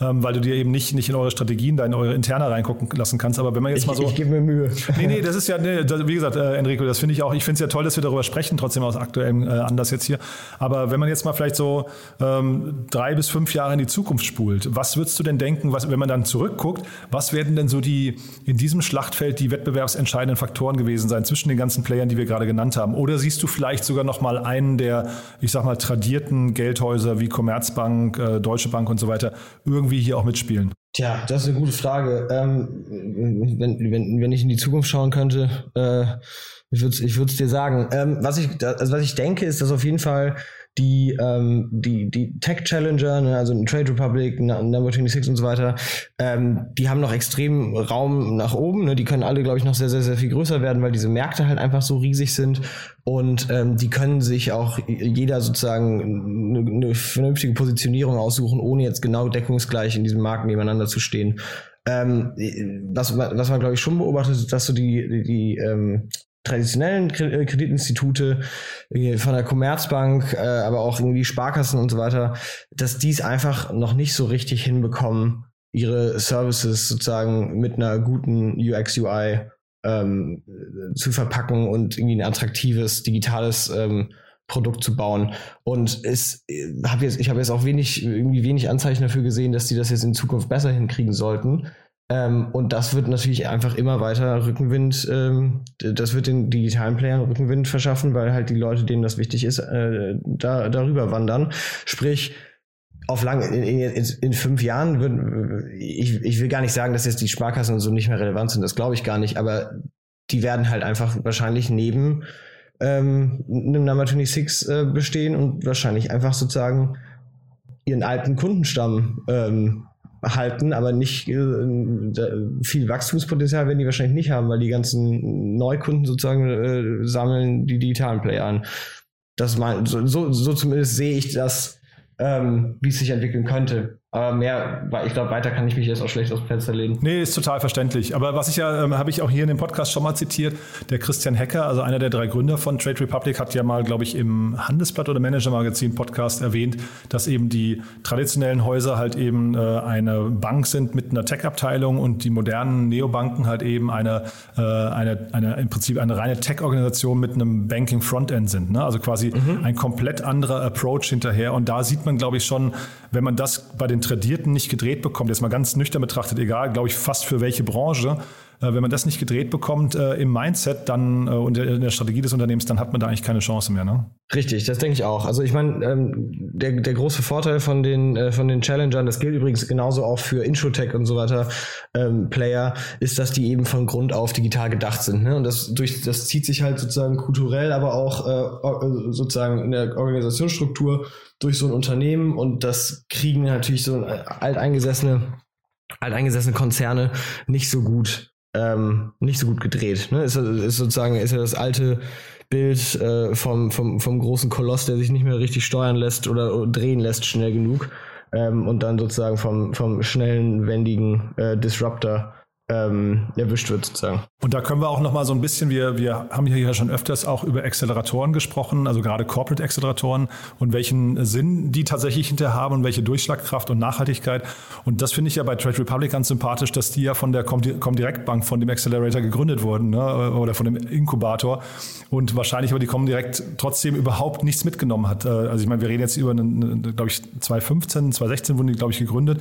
ähm, weil du dir eben nicht, nicht in eure Strategien, da in eure Interne reingucken lassen kannst. Aber wenn man jetzt ich, mal so. Ich gebe mir Mühe. *laughs* Nee, nee, das ist ja, nee, das, wie gesagt, äh, Enrico, das finde ich auch, ich finde es ja toll, dass wir darüber sprechen, trotzdem aus aktuellem äh, Anlass jetzt hier. Aber wenn man jetzt mal vielleicht so ähm, drei bis fünf Jahre in die Zukunft spult, was würdest du denn denken, was, wenn man dann zurückguckt, was werden denn so die in diesem Schlachtfeld die wettbewerbsentscheidenden Faktoren gewesen sein zwischen den ganzen Playern, die wir gerade genannt haben? Oder siehst du vielleicht sogar noch mal einen der, ich sag mal, tradierten Geldhäuser wie Commerzbank, äh, Deutsche Bank und so weiter irgendwie hier auch mitspielen? Tja, das ist eine gute Frage. Ähm, wenn, wenn, wenn ich in die Zukunft schauen könnte, äh, ich würde ich es dir sagen. Ähm, was, ich, also was ich denke, ist, dass auf jeden Fall die, ähm, die, die Tech Challenger, ne, also Trade Republic, Number 26 und so weiter, ähm, die haben noch extrem Raum nach oben. Ne? Die können alle, glaube ich, noch sehr, sehr, sehr viel größer werden, weil diese Märkte halt einfach so riesig sind. Und ähm, die können sich auch jeder sozusagen eine, eine vernünftige Positionierung aussuchen, ohne jetzt genau deckungsgleich in diesem Markt nebeneinander zu stehen. Ähm, was, was man, glaube ich, schon beobachtet, ist, dass so die, die, die ähm, traditionellen äh, Kreditinstitute äh, von der Commerzbank, äh, aber auch irgendwie Sparkassen und so weiter, dass die es einfach noch nicht so richtig hinbekommen, ihre Services sozusagen mit einer guten UX UI ähm, zu verpacken und irgendwie ein attraktives digitales ähm, Produkt zu bauen. Und es hab jetzt, ich habe jetzt auch wenig, irgendwie wenig Anzeichen dafür gesehen, dass die das jetzt in Zukunft besser hinkriegen sollten. Ähm, und das wird natürlich einfach immer weiter Rückenwind, ähm, das wird den digitalen Playern Rückenwind verschaffen, weil halt die Leute, denen das wichtig ist, äh, da, darüber wandern. Sprich, auf lang, in, in, in fünf Jahren würden, ich, ich will gar nicht sagen, dass jetzt die Sparkassen und so nicht mehr relevant sind, das glaube ich gar nicht, aber die werden halt einfach wahrscheinlich neben ähm, einem Number 26 äh, bestehen und wahrscheinlich einfach sozusagen ihren alten Kundenstamm ähm, halten, aber nicht äh, viel Wachstumspotenzial werden die wahrscheinlich nicht haben, weil die ganzen Neukunden sozusagen äh, sammeln die digitalen Player an. Das mein, so, so, so zumindest sehe ich das, ähm, wie es sich entwickeln könnte. Aber mehr, ich glaube, weiter kann ich mich jetzt auch schlecht aus dem Fenster legen. Nee, ist total verständlich. Aber was ich ja, ähm, habe ich auch hier in dem Podcast schon mal zitiert, der Christian Hecker, also einer der drei Gründer von Trade Republic, hat ja mal, glaube ich, im Handelsblatt oder Manager Magazin Podcast erwähnt, dass eben die traditionellen Häuser halt eben äh, eine Bank sind mit einer Tech-Abteilung und die modernen Neobanken halt eben eine, äh, eine, eine im Prinzip eine reine Tech-Organisation mit einem Banking-Frontend sind. Ne? Also quasi mhm. ein komplett anderer Approach hinterher. Und da sieht man, glaube ich, schon, wenn man das bei den Tradierten nicht gedreht bekommt, jetzt mal ganz nüchtern betrachtet, egal, glaube ich, fast für welche Branche, wenn man das nicht gedreht bekommt äh, im Mindset dann äh, und in der Strategie des Unternehmens, dann hat man da eigentlich keine Chance mehr. Ne? Richtig, das denke ich auch. Also ich meine, ähm, der, der große Vorteil von den, äh, von den Challengern, das gilt übrigens genauso auch für Introtech und so weiter ähm, Player, ist, dass die eben von Grund auf digital gedacht sind. Ne? Und das, durch, das zieht sich halt sozusagen kulturell, aber auch äh, sozusagen in der Organisationsstruktur durch so ein Unternehmen und das kriegen natürlich so alteingesessene, alteingesessene Konzerne nicht so gut, ähm, nicht so gut gedreht. Ne? Ist, ist sozusagen, ist ja das alte Bild äh, vom, vom, vom großen Koloss, der sich nicht mehr richtig steuern lässt oder, oder drehen lässt schnell genug. Ähm, und dann sozusagen vom, vom schnellen, wendigen äh, Disruptor ähm, erwischt wird sozusagen. Und da können wir auch noch mal so ein bisschen, wir, wir haben hier ja schon öfters auch über Acceleratoren gesprochen, also gerade Corporate Acceleratoren und welchen Sinn die tatsächlich hinterher haben und welche Durchschlagkraft und Nachhaltigkeit. Und das finde ich ja bei Trade Republic ganz sympathisch, dass die ja von der Comdirect Bank, von dem Accelerator gegründet wurden ne? oder von dem Inkubator und wahrscheinlich aber die Comdirect trotzdem überhaupt nichts mitgenommen hat. Äh, also ich meine, wir reden jetzt über, glaube ich, 2015, 2016 wurden die, glaube ich, gegründet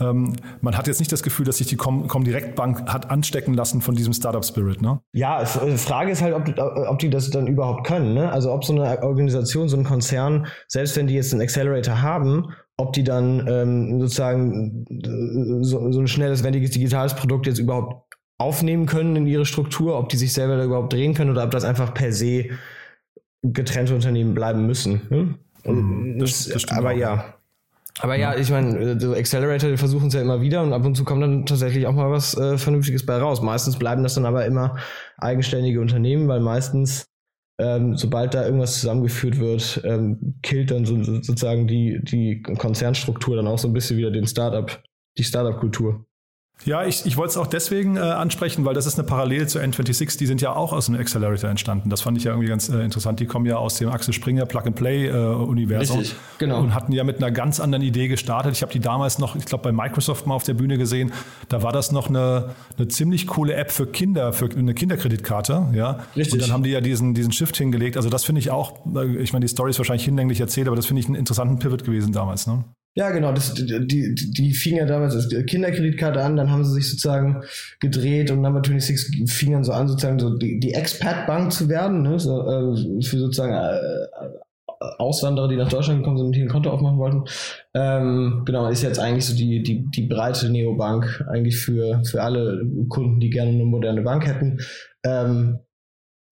ähm, man hat jetzt nicht das Gefühl, dass sich die Comdirect Bank hat anstecken lassen von diesem Startup Spirit, ne? Ja, äh, Frage ist halt, ob, ob die das dann überhaupt können, ne? Also ob so eine Organisation, so ein Konzern, selbst wenn die jetzt einen Accelerator haben, ob die dann ähm, sozusagen äh, so, so ein schnelles, wendiges digitales Produkt jetzt überhaupt aufnehmen können in ihre Struktur, ob die sich selber da überhaupt drehen können oder ob das einfach per se getrennte Unternehmen bleiben müssen. Und das, das aber auch. ja, aber ja, ich meine, äh, so Accelerator versuchen es ja immer wieder und ab und zu kommt dann tatsächlich auch mal was äh, Vernünftiges bei raus. Meistens bleiben das dann aber immer eigenständige Unternehmen, weil meistens, ähm, sobald da irgendwas zusammengeführt wird, ähm, killt dann so, sozusagen die, die Konzernstruktur dann auch so ein bisschen wieder den Startup, die Startup-Kultur. Ja, ich, ich wollte es auch deswegen äh, ansprechen, weil das ist eine Parallele zu N26. Die sind ja auch aus einem Accelerator entstanden. Das fand ich ja irgendwie ganz äh, interessant. Die kommen ja aus dem Axel Springer Plug-and-Play-Universum. Äh, Richtig, genau. Und hatten ja mit einer ganz anderen Idee gestartet. Ich habe die damals noch, ich glaube, bei Microsoft mal auf der Bühne gesehen. Da war das noch eine, eine ziemlich coole App für Kinder, für eine Kinderkreditkarte. Ja? Richtig. Und dann haben die ja diesen, diesen Shift hingelegt. Also das finde ich auch, äh, ich meine, die Story ist wahrscheinlich hinlänglich erzählt, aber das finde ich einen interessanten Pivot gewesen damals. Ne? Ja, genau. Das, die, die, die fing ja damals als Kinderkreditkarte an, dann haben sie sich sozusagen gedreht und Number 26 fing dann so an, sozusagen so die, die Expat-Bank zu werden, ne? so, äh, für sozusagen äh, Auswanderer, die nach Deutschland gekommen sind und hier ein Konto aufmachen wollten. Ähm, genau, ist jetzt eigentlich so die, die, die breite Neobank eigentlich für, für alle Kunden, die gerne eine moderne Bank hätten. Ähm,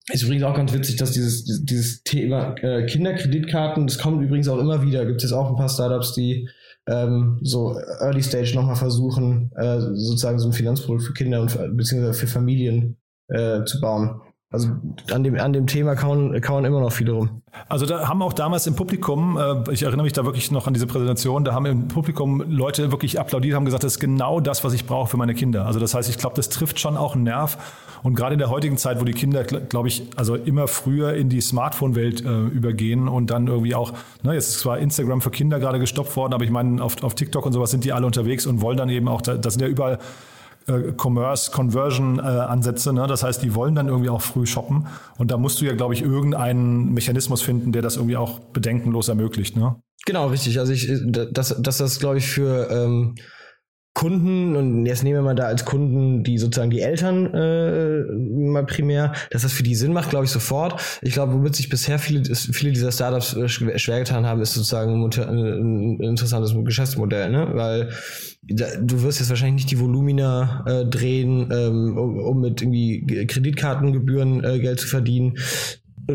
ist übrigens auch ganz witzig, dass dieses, dieses Thema äh, Kinderkreditkarten, das kommt übrigens auch immer wieder. Gibt es auch ein paar Startups, die ähm, so Early Stage nochmal versuchen, äh, sozusagen so ein Finanzprodukt für Kinder und für, beziehungsweise für Familien äh, zu bauen. Also an dem, an dem Thema kauen, kauen immer noch viele rum. Also da haben auch damals im Publikum, äh, ich erinnere mich da wirklich noch an diese Präsentation, da haben im Publikum Leute wirklich applaudiert, haben gesagt, das ist genau das, was ich brauche für meine Kinder. Also das heißt, ich glaube, das trifft schon auch einen Nerv. Und gerade in der heutigen Zeit, wo die Kinder, glaube ich, also immer früher in die Smartphone-Welt äh, übergehen und dann irgendwie auch, ne, jetzt ist zwar Instagram für Kinder gerade gestoppt worden, aber ich meine, auf, auf TikTok und sowas sind die alle unterwegs und wollen dann eben auch, da, das sind ja überall äh, Commerce, Conversion äh, Ansätze. Ne? Das heißt, die wollen dann irgendwie auch früh shoppen. Und da musst du ja, glaube ich, irgendeinen Mechanismus finden, der das irgendwie auch bedenkenlos ermöglicht. Ne? Genau, richtig. Also ich, dass, dass das, glaube ich, für ähm, Kunden, und jetzt nehmen wir mal da als Kunden die sozusagen die Eltern äh, mal primär, dass das für die Sinn macht, glaube ich, sofort. Ich glaube, womit sich bisher viele, viele dieser Startups äh, schwer getan haben, ist sozusagen ein, interessantes Geschäftsmodell, ne? Weil du wirst jetzt wahrscheinlich nicht die Volumina äh, drehen, ähm, um, um mit irgendwie Kreditkartengebühren äh, Geld zu verdienen.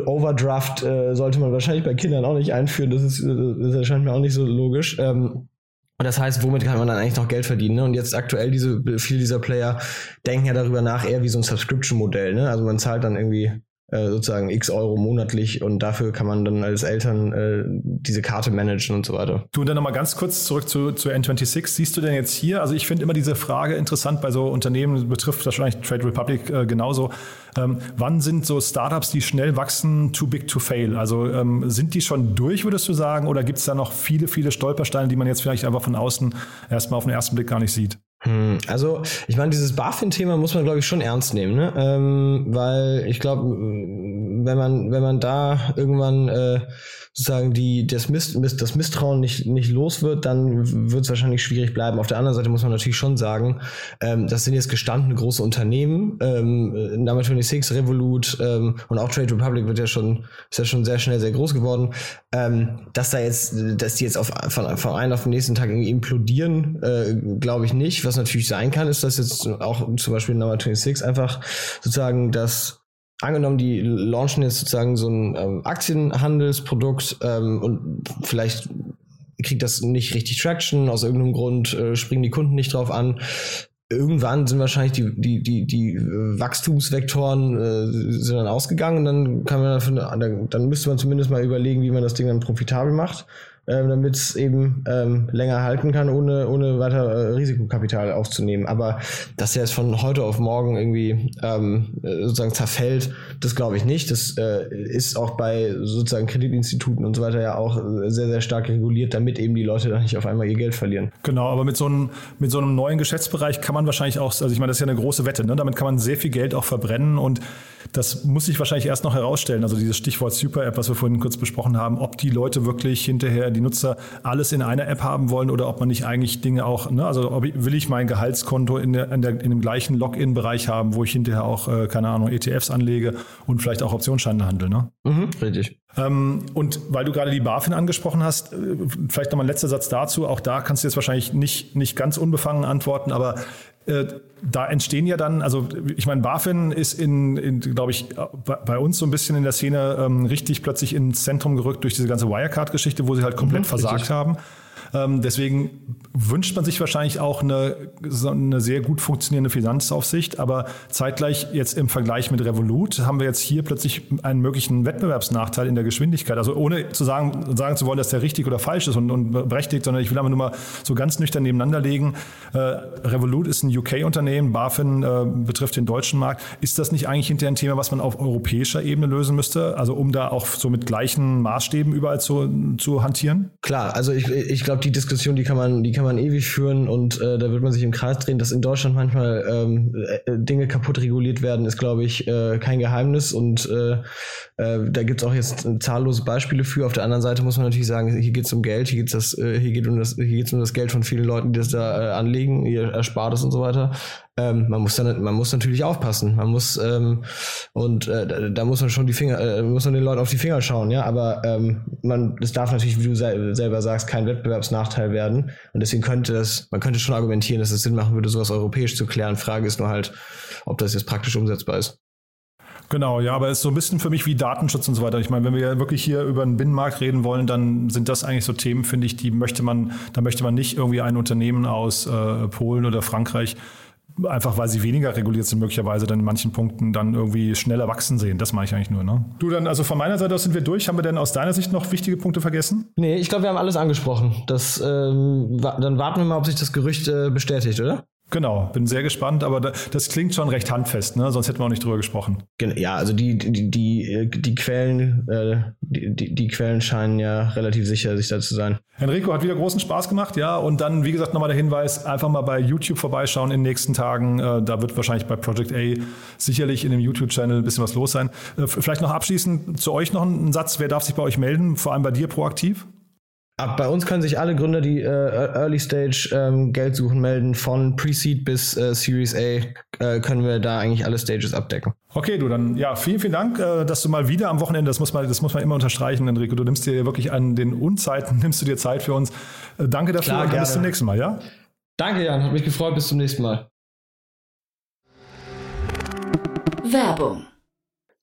Overdraft äh, sollte man wahrscheinlich bei Kindern auch nicht einführen. Das ist, das erscheint mir auch nicht so logisch. Ähm, und das heißt, womit kann man dann eigentlich noch Geld verdienen? Ne? Und jetzt aktuell diese viele dieser Player denken ja darüber nach eher wie so ein Subscription-Modell. Ne? Also man zahlt dann irgendwie äh, sozusagen x Euro monatlich und dafür kann man dann als Eltern äh, diese Karte managen und so weiter. Du und dann nochmal ganz kurz zurück zu, zu N26. Siehst du denn jetzt hier, also ich finde immer diese Frage interessant bei so Unternehmen, betrifft wahrscheinlich Trade Republic äh, genauso. Ähm, wann sind so Startups, die schnell wachsen, too big to fail? Also ähm, sind die schon durch, würdest du sagen, oder gibt es da noch viele, viele Stolpersteine, die man jetzt vielleicht einfach von außen erstmal auf den ersten Blick gar nicht sieht? Hm, also, ich meine, dieses BaFin-Thema muss man, glaube ich, schon ernst nehmen, ne? Ähm, weil ich glaube, wenn man, wenn man da irgendwann äh, sozusagen die, das, Miss, das Misstrauen nicht, nicht los wird, dann wird es wahrscheinlich schwierig bleiben. Auf der anderen Seite muss man natürlich schon sagen, ähm, das sind jetzt gestandene große Unternehmen, ähm, Number 26, Revolut ähm, und auch Trade Republic wird ja schon, ist ja schon sehr schnell sehr groß geworden. Ähm, dass da jetzt, dass die jetzt auf, von, von einem auf den nächsten Tag irgendwie implodieren, äh, glaube ich nicht. Was natürlich sein kann, ist, dass jetzt auch zum Beispiel Number 26 einfach sozusagen das angenommen, die launchen jetzt sozusagen so ein ähm, Aktienhandelsprodukt ähm, und vielleicht kriegt das nicht richtig Traction, aus irgendeinem Grund äh, springen die Kunden nicht drauf an. Irgendwann sind wahrscheinlich die, die, die, die Wachstumsvektoren äh, sind dann ausgegangen und dann kann man dann müsste man zumindest mal überlegen, wie man das Ding dann profitabel macht ähm, damit es eben ähm, länger halten kann, ohne, ohne weiter äh, Risikokapital aufzunehmen. Aber dass er jetzt von heute auf morgen irgendwie ähm, sozusagen zerfällt, das glaube ich nicht. Das äh, ist auch bei sozusagen Kreditinstituten und so weiter ja auch sehr, sehr stark reguliert, damit eben die Leute dann nicht auf einmal ihr Geld verlieren. Genau, aber mit so einem, mit so einem neuen Geschäftsbereich kann man wahrscheinlich auch, also ich meine, das ist ja eine große Wette, ne? damit kann man sehr viel Geld auch verbrennen und das muss sich wahrscheinlich erst noch herausstellen. Also dieses Stichwort Super App, was wir vorhin kurz besprochen haben, ob die Leute wirklich hinterher die Nutzer alles in einer App haben wollen oder ob man nicht eigentlich Dinge auch, ne, also ob, will ich mein Gehaltskonto in, der, in, der, in dem gleichen Login-Bereich haben, wo ich hinterher auch, äh, keine Ahnung, ETFs anlege und vielleicht auch Optionsscheine handle, ne? Mhm, richtig. Ähm, und weil du gerade die BaFin angesprochen hast, äh, vielleicht nochmal ein letzter Satz dazu. Auch da kannst du jetzt wahrscheinlich nicht, nicht ganz unbefangen antworten, aber da entstehen ja dann, also ich meine, BaFin ist in, in glaube ich, bei uns so ein bisschen in der Szene ähm, richtig plötzlich ins Zentrum gerückt durch diese ganze Wirecard-Geschichte, wo sie halt komplett mhm, versagt richtig. haben. Ähm, deswegen wünscht man sich wahrscheinlich auch eine, eine sehr gut funktionierende Finanzaufsicht, aber zeitgleich jetzt im Vergleich mit Revolut haben wir jetzt hier plötzlich einen möglichen Wettbewerbsnachteil in der Geschwindigkeit. Also ohne zu sagen, sagen zu wollen, dass der richtig oder falsch ist und, und berechtigt, sondern ich will einfach nur mal so ganz nüchtern nebeneinander legen. Äh, Revolut ist ein UK-Unternehmen, BaFin äh, betrifft den deutschen Markt. Ist das nicht eigentlich hinterher ein Thema, was man auf europäischer Ebene lösen müsste? Also um da auch so mit gleichen Maßstäben überall zu, zu hantieren? Klar, also ich, ich glaube, die Diskussion, die kann man, die kann man ewig führen und äh, da wird man sich im Kreis drehen. Dass in Deutschland manchmal ähm, äh, Dinge kaputt reguliert werden, ist, glaube ich, äh, kein Geheimnis und äh, äh, da gibt es auch jetzt zahllose Beispiele für. Auf der anderen Seite muss man natürlich sagen, hier geht es um Geld, hier geht es äh, um das, hier geht's um das Geld von vielen Leuten, die das da äh, anlegen, ihr Erspartes und so weiter. Ähm, man muss dann, man muss natürlich aufpassen. Man muss ähm, und äh, da muss man schon die Finger, äh, muss man den Leuten auf die Finger schauen, ja. Aber ähm, man, es darf natürlich, wie du se selber sagst, kein Wettbewerbsnachteil werden. Und deswegen könnte das, man könnte schon argumentieren, dass es Sinn machen würde, sowas europäisch zu klären. Frage ist nur halt, ob das jetzt praktisch umsetzbar ist. Genau, ja, aber es ist so ein bisschen für mich wie Datenschutz und so weiter. Ich meine, wenn wir ja wirklich hier über einen Binnenmarkt reden wollen, dann sind das eigentlich so Themen, finde ich, die möchte man, da möchte man nicht irgendwie ein Unternehmen aus äh, Polen oder Frankreich einfach weil sie weniger reguliert sind, möglicherweise dann in manchen Punkten dann irgendwie schneller wachsen sehen. Das meine ich eigentlich nur. Ne? Du dann, also von meiner Seite aus sind wir durch. Haben wir denn aus deiner Sicht noch wichtige Punkte vergessen? Nee, ich glaube, wir haben alles angesprochen. Das, ähm, dann warten wir mal, ob sich das Gerücht äh, bestätigt, oder? Genau, bin sehr gespannt, aber das klingt schon recht handfest, ne? sonst hätten wir auch nicht drüber gesprochen. Ja, also die, die, die, die Quellen, äh, die, die Quellen scheinen ja relativ sicher, sich da zu sein. Enrico hat wieder großen Spaß gemacht, ja. Und dann, wie gesagt, nochmal der Hinweis, einfach mal bei YouTube vorbeischauen in den nächsten Tagen. Äh, da wird wahrscheinlich bei Project A sicherlich in dem YouTube-Channel ein bisschen was los sein. Äh, vielleicht noch abschließend zu euch noch ein Satz. Wer darf sich bei euch melden? Vor allem bei dir proaktiv? Ab bei uns können sich alle Gründer, die äh, Early Stage ähm, Geld suchen, melden. Von Pre-Seed bis äh, Series A äh, können wir da eigentlich alle Stages abdecken. Okay, du dann ja vielen vielen Dank, äh, dass du mal wieder am Wochenende, das muss man das muss man immer unterstreichen, Enrico. Du nimmst dir wirklich an den Unzeiten *laughs* nimmst du dir Zeit für uns. Äh, danke dafür Klar, und gerne. bis zum nächsten Mal, ja? Danke, Jan, hat mich gefreut. Bis zum nächsten Mal. Werbung.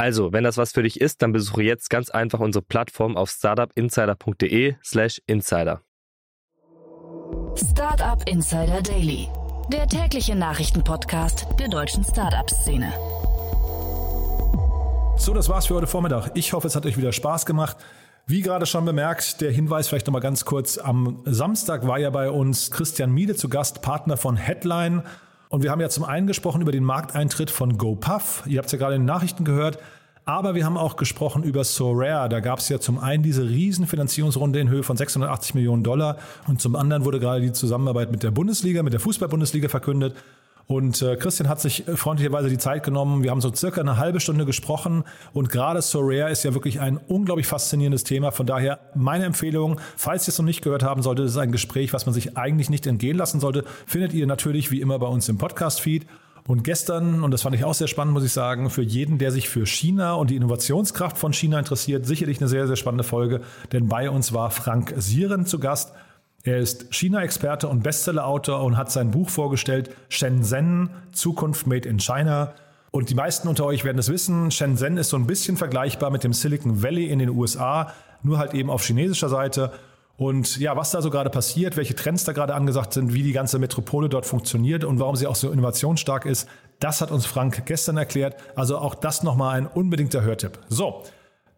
Also, wenn das was für dich ist, dann besuche jetzt ganz einfach unsere Plattform auf startupinsider.de slash insider. Startup Insider Daily. Der tägliche Nachrichtenpodcast der deutschen Startup-Szene. So, das war's für heute Vormittag. Ich hoffe, es hat euch wieder Spaß gemacht. Wie gerade schon bemerkt, der Hinweis vielleicht nochmal ganz kurz. Am Samstag war ja bei uns Christian Miede zu Gast, Partner von Headline. Und wir haben ja zum einen gesprochen über den Markteintritt von GoPuff. Ihr habt es ja gerade in den Nachrichten gehört. Aber wir haben auch gesprochen über Sorare. Da gab es ja zum einen diese Riesenfinanzierungsrunde in Höhe von 680 Millionen Dollar und zum anderen wurde gerade die Zusammenarbeit mit der Bundesliga, mit der Fußball-Bundesliga verkündet. Und äh, Christian hat sich freundlicherweise die Zeit genommen. Wir haben so circa eine halbe Stunde gesprochen und gerade Sorare ist ja wirklich ein unglaublich faszinierendes Thema. Von daher meine Empfehlung, falls ihr es noch nicht gehört haben solltet, ist ein Gespräch, was man sich eigentlich nicht entgehen lassen sollte, findet ihr natürlich wie immer bei uns im Podcast-Feed. Und gestern, und das fand ich auch sehr spannend, muss ich sagen, für jeden, der sich für China und die Innovationskraft von China interessiert, sicherlich eine sehr, sehr spannende Folge. Denn bei uns war Frank Sieren zu Gast. Er ist China-Experte und Bestseller-Autor und hat sein Buch vorgestellt, Shenzhen, Zukunft Made in China. Und die meisten unter euch werden es wissen, Shenzhen ist so ein bisschen vergleichbar mit dem Silicon Valley in den USA, nur halt eben auf chinesischer Seite. Und ja, was da so gerade passiert, welche Trends da gerade angesagt sind, wie die ganze Metropole dort funktioniert und warum sie auch so innovationsstark ist, das hat uns Frank gestern erklärt. Also auch das nochmal ein unbedingter Hörtipp. So,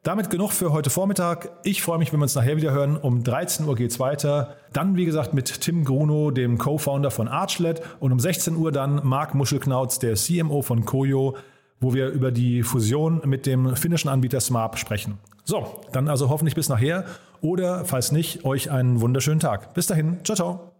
damit genug für heute Vormittag. Ich freue mich, wenn wir uns nachher wieder hören. Um 13 Uhr geht's weiter. Dann, wie gesagt, mit Tim Gruno, dem Co-Founder von Archlet. Und um 16 Uhr dann Marc Muschelknauz, der CMO von Koyo, wo wir über die Fusion mit dem finnischen Anbieter Smart sprechen. So, dann also hoffentlich bis nachher oder falls nicht, euch einen wunderschönen Tag. Bis dahin, ciao, ciao.